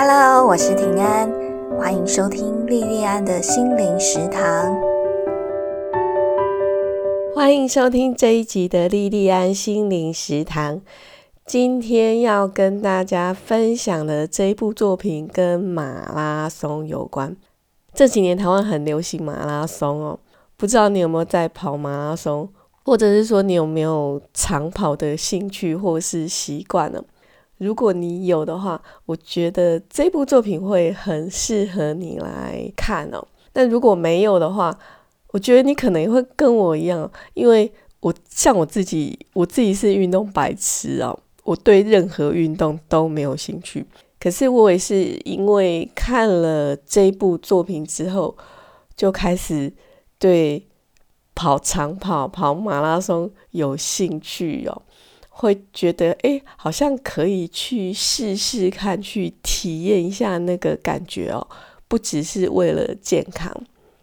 Hello，我是平安，欢迎收听莉莉安的心灵食堂。欢迎收听这一集的莉莉安心灵食堂。今天要跟大家分享的这一部作品跟马拉松有关。这几年台湾很流行马拉松哦，不知道你有没有在跑马拉松，或者是说你有没有长跑的兴趣或是习惯呢？如果你有的话，我觉得这部作品会很适合你来看哦。但如果没有的话，我觉得你可能也会跟我一样，因为我像我自己，我自己是运动白痴哦，我对任何运动都没有兴趣。可是我也是因为看了这部作品之后，就开始对跑长跑、跑马拉松有兴趣哦。会觉得哎，好像可以去试试看，去体验一下那个感觉哦。不只是为了健康。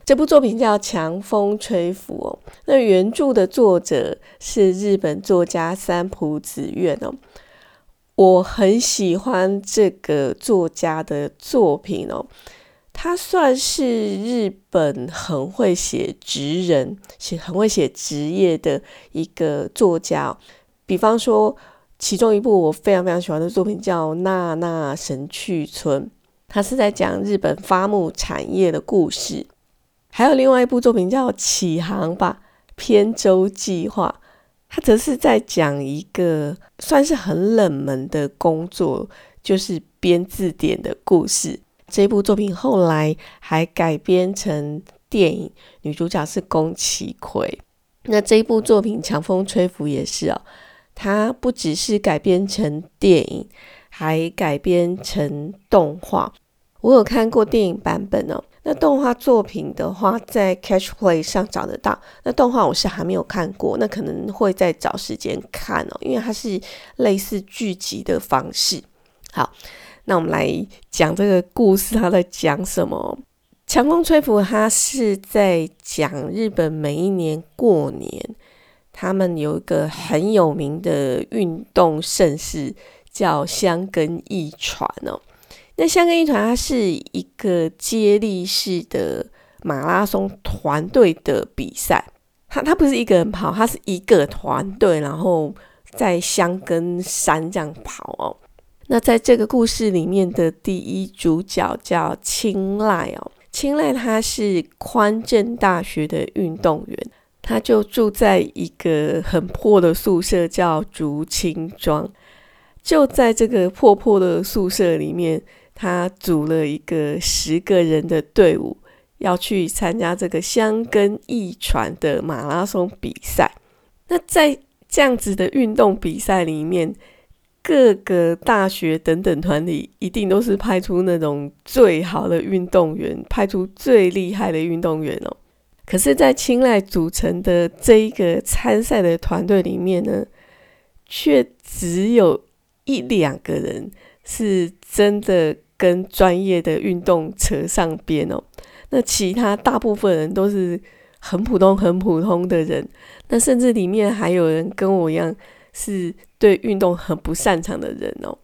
这部作品叫《强风吹拂》哦。那原著的作者是日本作家三浦子苑哦。我很喜欢这个作家的作品哦。他算是日本很会写职人、写很会写职业的一个作家。比方说，其中一部我非常非常喜欢的作品叫《娜娜神去村》，它是在讲日本发木产业的故事。还有另外一部作品叫《启航吧偏舟计划》，它则是在讲一个算是很冷门的工作，就是编字典的故事。这部作品后来还改编成电影，女主角是宫崎葵。那这一部作品《强风吹拂》也是哦。它不只是改编成电影，还改编成动画。我有看过电影版本哦。那动画作品的话，在 Catch Play 上找得到。那动画我是还没有看过，那可能会再找时间看哦，因为它是类似剧集的方式。好，那我们来讲这个故事，它在讲什么？强风吹拂，它是在讲日本每一年过年。他们有一个很有名的运动盛事，叫香根一传哦。那香根一传它是一个接力式的马拉松团队的比赛，它它不是一个人跑，它是一个团队，然后在香根山这样跑哦。那在这个故事里面的第一主角叫青睐哦，青睐他是宽正大学的运动员。他就住在一个很破的宿舍，叫竹青庄。就在这个破破的宿舍里面，他组了一个十个人的队伍，要去参加这个香根驿传的马拉松比赛。那在这样子的运动比赛里面，各个大学等等团体一定都是派出那种最好的运动员，派出最厉害的运动员哦。可是，在青睐组成的这一个参赛的团队里面呢，却只有一两个人是真的跟专业的运动扯上边哦。那其他大部分人都是很普通、很普通的人。那甚至里面还有人跟我一样是对运动很不擅长的人哦。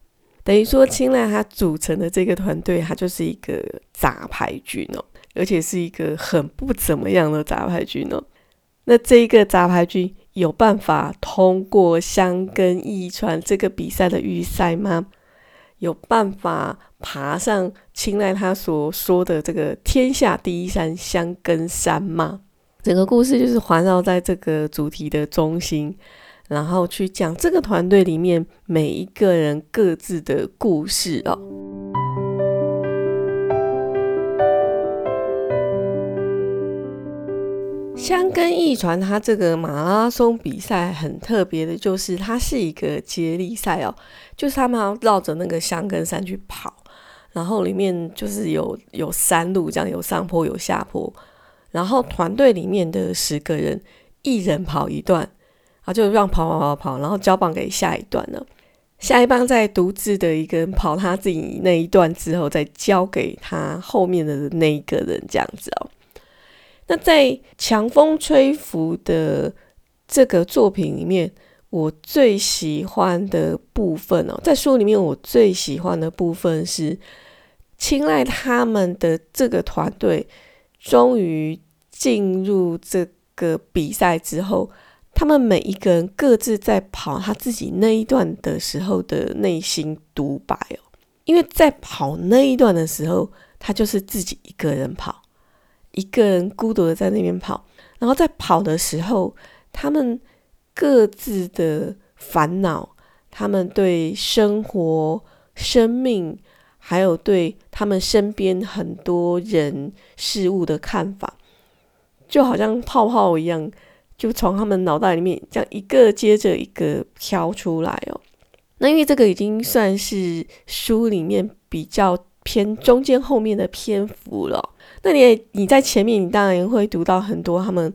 等于说，青睐他组成的这个团队，他就是一个杂牌军哦。而且是一个很不怎么样的杂牌军哦。那这一个杂牌军有办法通过香根一传这个比赛的预赛吗？有办法爬上青睐他所说的这个天下第一山香根山吗？整个故事就是环绕在这个主题的中心，然后去讲这个团队里面每一个人各自的故事哦。香根驿传，它这个马拉松比赛很特别的，就是它是一个接力赛哦，就是他们要绕着那个香根山去跑，然后里面就是有有山路，这样有上坡有下坡，然后团队里面的十个人，一人跑一段，啊，就让跑跑跑跑，然后交棒给下一段了，下一棒再独自的一个人跑他自己那一段之后，再交给他后面的那一个人，这样子哦。那在强风吹拂的这个作品里面，我最喜欢的部分哦，在书里面我最喜欢的部分是青睐他们的这个团队，终于进入这个比赛之后，他们每一个人各自在跑他自己那一段的时候的内心独白哦，因为在跑那一段的时候，他就是自己一个人跑，一个人孤独的在那边跑，然后在跑的时候，他们各自的烦恼，他们对生活、生命。还有对他们身边很多人事物的看法，就好像泡泡一样，就从他们脑袋里面这样一个接着一个飘出来哦。那因为这个已经算是书里面比较偏中间后面的篇幅了。那你你在前面，你当然会读到很多他们。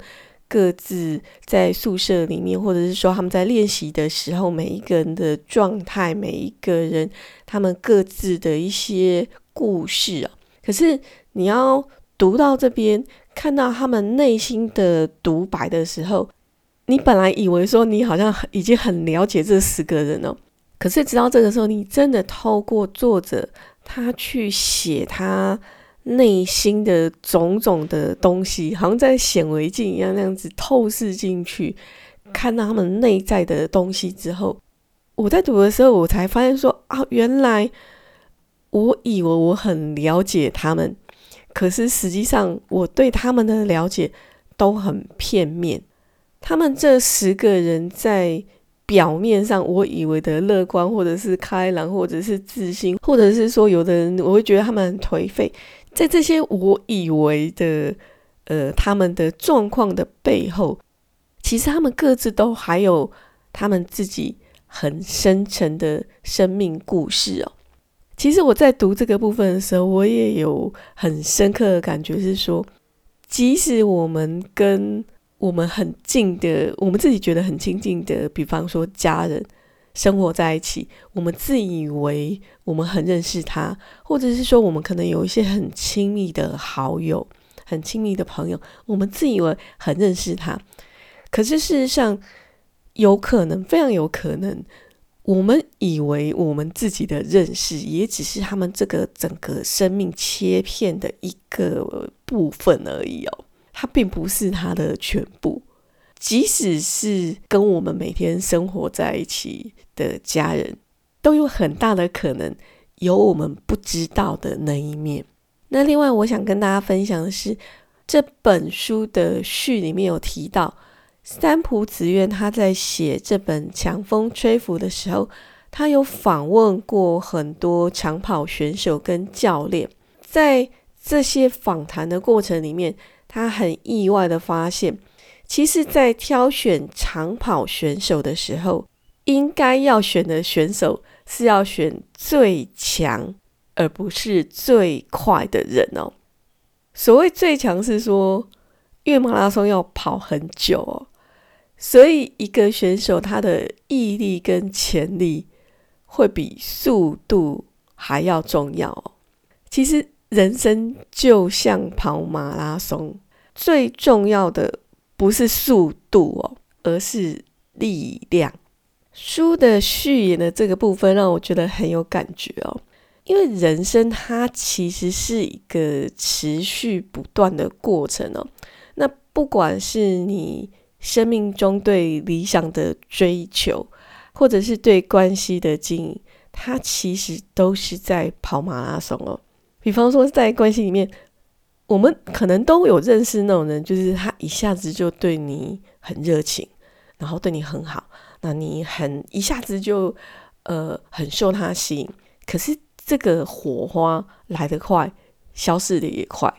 各自在宿舍里面，或者是说他们在练习的时候，每一个人的状态，每一个人他们各自的一些故事啊。可是你要读到这边，看到他们内心的独白的时候，你本来以为说你好像已经很了解这十个人了，可是直到这个时候，你真的透过作者他去写他。内心的种种的东西，好像在显微镜一样那样子透视进去，看到他们内在的东西之后，我在读的时候，我才发现说啊，原来我以为我很了解他们，可是实际上我对他们的了解都很片面。他们这十个人在表面上，我以为的乐观，或者是开朗，或者是自信，或者是说有的人，我会觉得他们很颓废。在这些我以为的，呃，他们的状况的背后，其实他们各自都还有他们自己很深沉的生命故事哦。其实我在读这个部分的时候，我也有很深刻的感觉，是说，即使我们跟我们很近的，我们自己觉得很亲近的，比方说家人。生活在一起，我们自以为我们很认识他，或者是说我们可能有一些很亲密的好友、很亲密的朋友，我们自以为很认识他。可是事实上，有可能，非常有可能，我们以为我们自己的认识，也只是他们这个整个生命切片的一个部分而已哦，它并不是他的全部。即使是跟我们每天生活在一起的家人，都有很大的可能有我们不知道的那一面。那另外，我想跟大家分享的是，这本书的序里面有提到，三浦子苑他在写这本《强风吹拂》的时候，他有访问过很多长跑选手跟教练，在这些访谈的过程里面，他很意外的发现。其实，在挑选长跑选手的时候，应该要选的选手是要选最强，而不是最快的人哦。所谓最强，是说因为马拉松要跑很久哦，所以一个选手他的毅力跟潜力会比速度还要重要哦。其实，人生就像跑马拉松，最重要的。不是速度哦，而是力量。书的序言的这个部分让我觉得很有感觉哦，因为人生它其实是一个持续不断的过程哦。那不管是你生命中对理想的追求，或者是对关系的经营，它其实都是在跑马拉松哦。比方说在关系里面。我们可能都有认识那种人，就是他一下子就对你很热情，然后对你很好，那你很一下子就呃很受他吸引。可是这个火花来得快，消失的也快。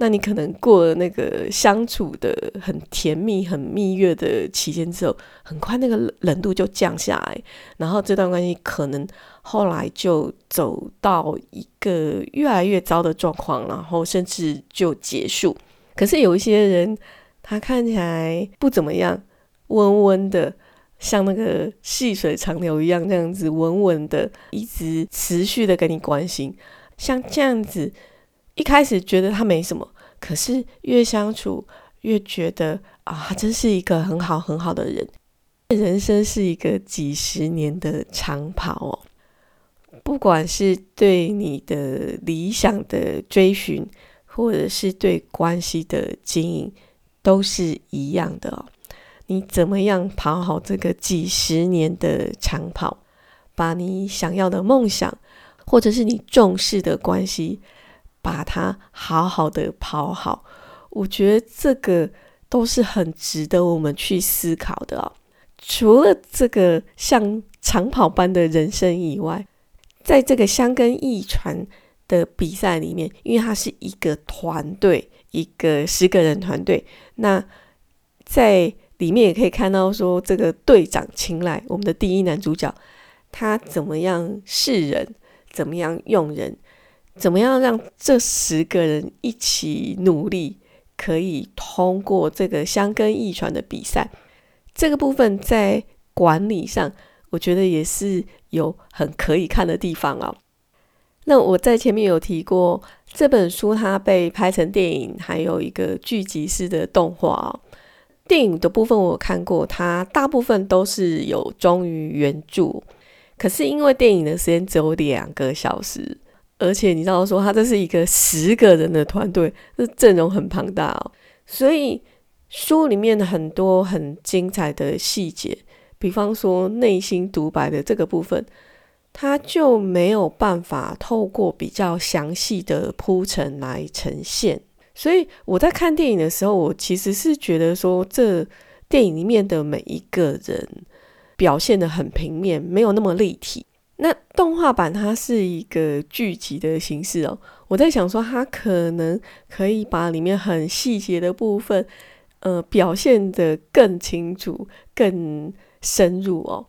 那你可能过了那个相处的很甜蜜、很蜜月的期间之后，很快那个冷度就降下来，然后这段关系可能后来就走到一个越来越糟的状况，然后甚至就结束。可是有一些人，他看起来不怎么样，温温的，像那个细水长流一样，这样子稳稳的，一直持续的跟你关心，像这样子。一开始觉得他没什么，可是越相处越觉得啊，他真是一个很好很好的人。人生是一个几十年的长跑哦，不管是对你的理想的追寻，或者是对关系的经营，都是一样的哦。你怎么样跑好这个几十年的长跑，把你想要的梦想，或者是你重视的关系，把它好好的跑好？我觉得这个都是很值得我们去思考的哦。除了这个像长跑般的人生以外，在这个香根一传的比赛里面，因为它是一个团队，一个十个人团队，那在里面也可以看到说，这个队长青睐我们的第一男主角，他怎么样视人，怎么样用人，怎么样让这十个人一起努力，可以通过这个香根一传的比赛。这个部分在管理上，我觉得也是有很可以看的地方哦。那我在前面有提过，这本书它被拍成电影，还有一个剧集式的动画哦。电影的部分我看过，它大部分都是有忠于原著，可是因为电影的时间只有两个小时，而且你知道说他这是一个十个人的团队，这阵容很庞大哦，所以书里面很多很精彩的细节，比方说内心独白的这个部分，他就没有办法透过比较详细的铺陈来呈现。所以我在看电影的时候，我其实是觉得说，这电影里面的每一个人表现的很平面，没有那么立体。那动画版它是一个剧集的形式哦，我在想说，它可能可以把里面很细节的部分，呃，表现的更清楚、更深入哦。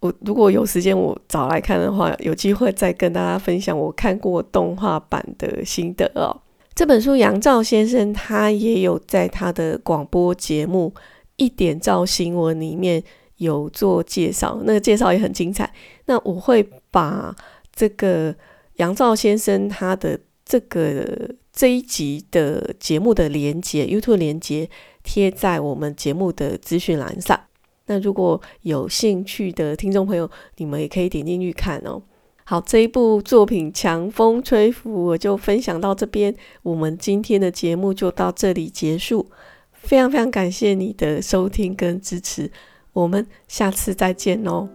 我如果有时间，我找来看的话，有机会再跟大家分享我看过动画版的心得哦。这本书，杨照先生他也有在他的广播节目《一点照新闻》里面有做介绍，那个介绍也很精彩。那我会把这个杨照先生他的这个这一集的节目的连接，YouTube 连接贴在我们节目的资讯栏上。那如果有兴趣的听众朋友，你们也可以点进去看哦。好，这一部作品《强风吹拂》，我就分享到这边。我们今天的节目就到这里结束，非常非常感谢你的收听跟支持，我们下次再见哦。